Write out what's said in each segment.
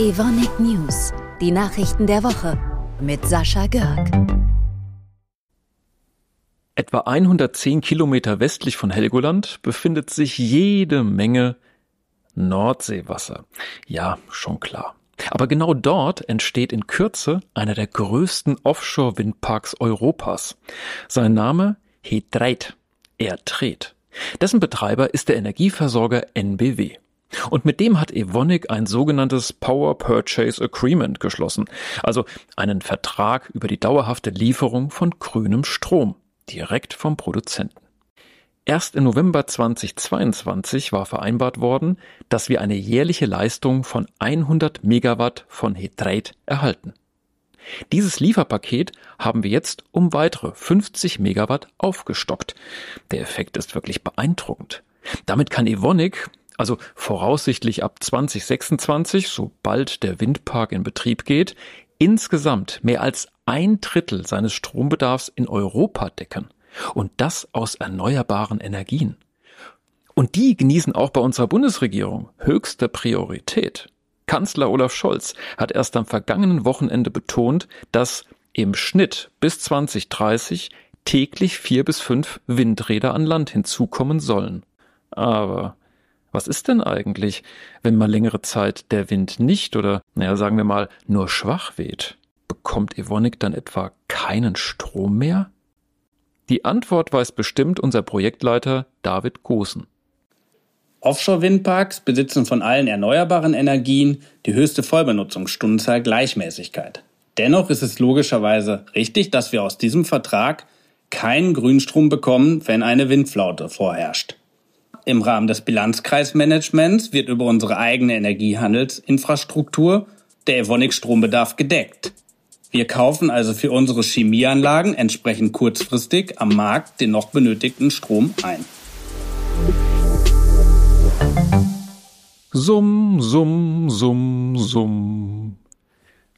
Evonik News, die Nachrichten der Woche mit Sascha Görg. Etwa 110 Kilometer westlich von Helgoland befindet sich jede Menge Nordseewasser. Ja, schon klar. Aber genau dort entsteht in Kürze einer der größten Offshore-Windparks Europas. Sein Name Hetreit. Er dreht. Dessen Betreiber ist der Energieversorger NBW. Und mit dem hat Evonik ein sogenanntes Power Purchase Agreement geschlossen, also einen Vertrag über die dauerhafte Lieferung von grünem Strom, direkt vom Produzenten. Erst im November 2022 war vereinbart worden, dass wir eine jährliche Leistung von 100 Megawatt von Hetrate erhalten. Dieses Lieferpaket haben wir jetzt um weitere 50 Megawatt aufgestockt. Der Effekt ist wirklich beeindruckend. Damit kann Evonik, also voraussichtlich ab 2026, sobald der Windpark in Betrieb geht, insgesamt mehr als ein Drittel seines Strombedarfs in Europa decken. Und das aus erneuerbaren Energien. Und die genießen auch bei unserer Bundesregierung höchste Priorität. Kanzler Olaf Scholz hat erst am vergangenen Wochenende betont, dass im Schnitt bis 2030 täglich vier bis fünf Windräder an Land hinzukommen sollen. Aber was ist denn eigentlich, wenn mal längere Zeit der Wind nicht oder, naja, sagen wir mal, nur schwach weht? Bekommt Evonik dann etwa keinen Strom mehr? Die Antwort weiß bestimmt unser Projektleiter David Gosen. Offshore-Windparks besitzen von allen erneuerbaren Energien die höchste Vollbenutzungsstundenzahl Gleichmäßigkeit. Dennoch ist es logischerweise richtig, dass wir aus diesem Vertrag keinen Grünstrom bekommen, wenn eine Windflaute vorherrscht. Im Rahmen des Bilanzkreismanagements wird über unsere eigene Energiehandelsinfrastruktur der Evonik Strombedarf gedeckt. Wir kaufen also für unsere Chemieanlagen entsprechend kurzfristig am Markt den noch benötigten Strom ein. Summ, summ, summ, summ.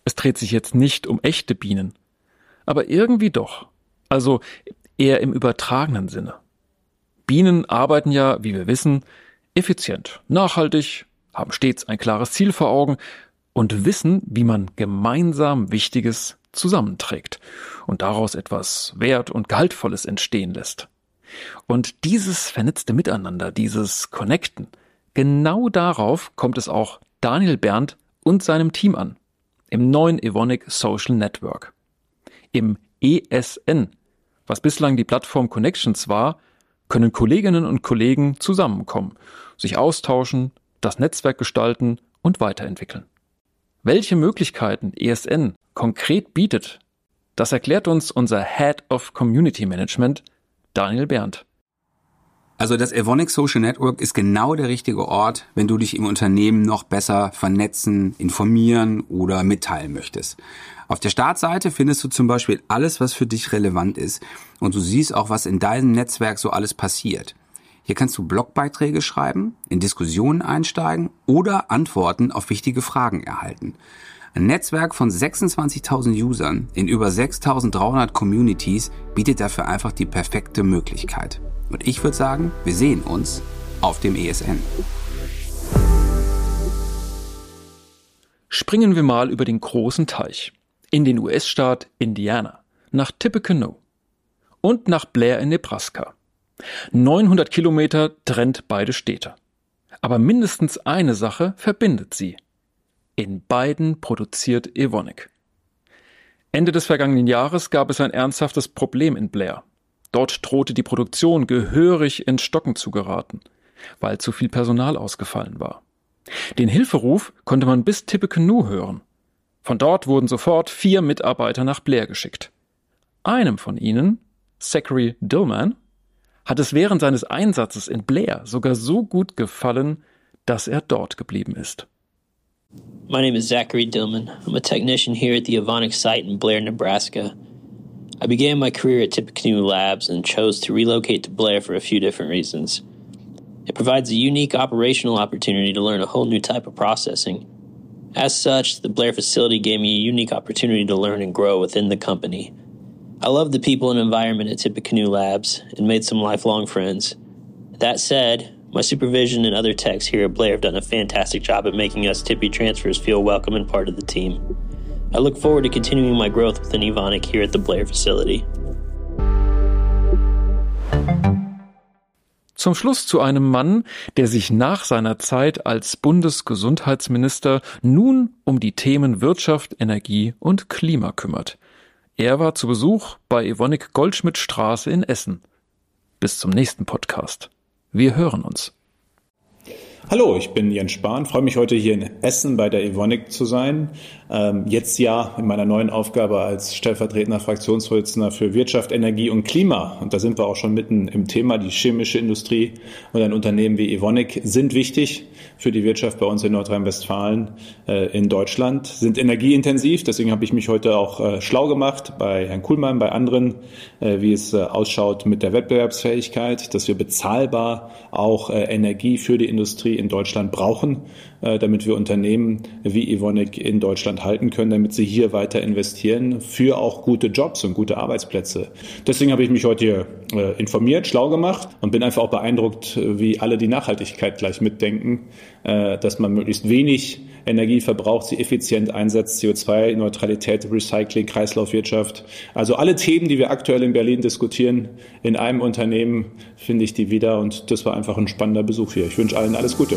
Es dreht sich jetzt nicht um echte Bienen, aber irgendwie doch. Also eher im übertragenen Sinne. Bienen arbeiten ja, wie wir wissen, effizient, nachhaltig, haben stets ein klares Ziel vor Augen und wissen, wie man gemeinsam Wichtiges zusammenträgt und daraus etwas Wert und Gehaltvolles entstehen lässt. Und dieses vernetzte Miteinander, dieses Connecten, genau darauf kommt es auch Daniel Berndt und seinem Team an. Im neuen Evonik Social Network. Im ESN, was bislang die Plattform Connections war, können Kolleginnen und Kollegen zusammenkommen, sich austauschen, das Netzwerk gestalten und weiterentwickeln. Welche Möglichkeiten ESN konkret bietet, das erklärt uns unser Head of Community Management, Daniel Berndt. Also das Evonik Social Network ist genau der richtige Ort, wenn du dich im Unternehmen noch besser vernetzen, informieren oder mitteilen möchtest. Auf der Startseite findest du zum Beispiel alles, was für dich relevant ist und du siehst auch, was in deinem Netzwerk so alles passiert. Hier kannst du Blogbeiträge schreiben, in Diskussionen einsteigen oder Antworten auf wichtige Fragen erhalten. Ein Netzwerk von 26.000 Usern in über 6.300 Communities bietet dafür einfach die perfekte Möglichkeit. Und ich würde sagen, wir sehen uns auf dem ESN. Springen wir mal über den großen Teich in den US-Staat Indiana nach Tippecanoe und nach Blair in Nebraska. 900 Kilometer trennt beide Städte. Aber mindestens eine Sache verbindet sie. In beiden produziert Evonik. Ende des vergangenen Jahres gab es ein ernsthaftes Problem in Blair. Dort drohte die Produktion gehörig ins Stocken zu geraten, weil zu viel Personal ausgefallen war. Den Hilferuf konnte man bis Tippecanoe hören. Von dort wurden sofort vier Mitarbeiter nach Blair geschickt. Einem von ihnen, Zachary Dillman, hat es während seines Einsatzes in Blair sogar so gut gefallen, dass er dort geblieben ist. My name is Zachary Dillman. I'm a technician here at the Evonik site in Blair, Nebraska. I began my career at Tippecanoe Labs and chose to relocate to Blair for a few different reasons. It provides a unique operational opportunity to learn a whole new type of processing. As such, the Blair facility gave me a unique opportunity to learn and grow within the company. I love the people and environment at Tippecanoe Labs and made some lifelong friends. That said, My supervision and other techs here at Blair have done a fantastic job at making us Tippy transfers feel welcome and part of the team. I look forward to continuing my growth within Evonik here at the Blair facility. Zum Schluss zu einem Mann, der sich nach seiner Zeit als Bundesgesundheitsminister nun um die Themen Wirtschaft, Energie und Klima kümmert. Er war zu Besuch bei Evonik Goldschmidt Straße in Essen. Bis zum nächsten Podcast. Wir hören uns. Hallo, ich bin Jens Spahn, freue mich heute hier in Essen bei der Evonik zu sein. Ähm, jetzt ja in meiner neuen Aufgabe als stellvertretender Fraktionsvorsitzender für Wirtschaft, Energie und Klima. Und da sind wir auch schon mitten im Thema. Die chemische Industrie und ein Unternehmen wie Evonik sind wichtig für die Wirtschaft bei uns in Nordrhein-Westfalen, äh, in Deutschland, sind energieintensiv. Deswegen habe ich mich heute auch äh, schlau gemacht bei Herrn Kuhlmann, bei anderen, äh, wie es ausschaut mit der Wettbewerbsfähigkeit, dass wir bezahlbar auch Energie für die Industrie in Deutschland brauchen, damit wir Unternehmen wie Evonik in Deutschland halten können, damit sie hier weiter investieren für auch gute Jobs und gute Arbeitsplätze. Deswegen habe ich mich heute hier äh, informiert, schlau gemacht und bin einfach auch beeindruckt, wie alle die Nachhaltigkeit gleich mitdenken, äh, dass man möglichst wenig Energie verbraucht, sie effizient einsetzt, CO2-Neutralität, Recycling, Kreislaufwirtschaft. Also alle Themen, die wir aktuell in Berlin diskutieren, in einem Unternehmen finde ich die wieder und das war einfach ein spannender Besuch hier. Ich wünsche allen alles Gute.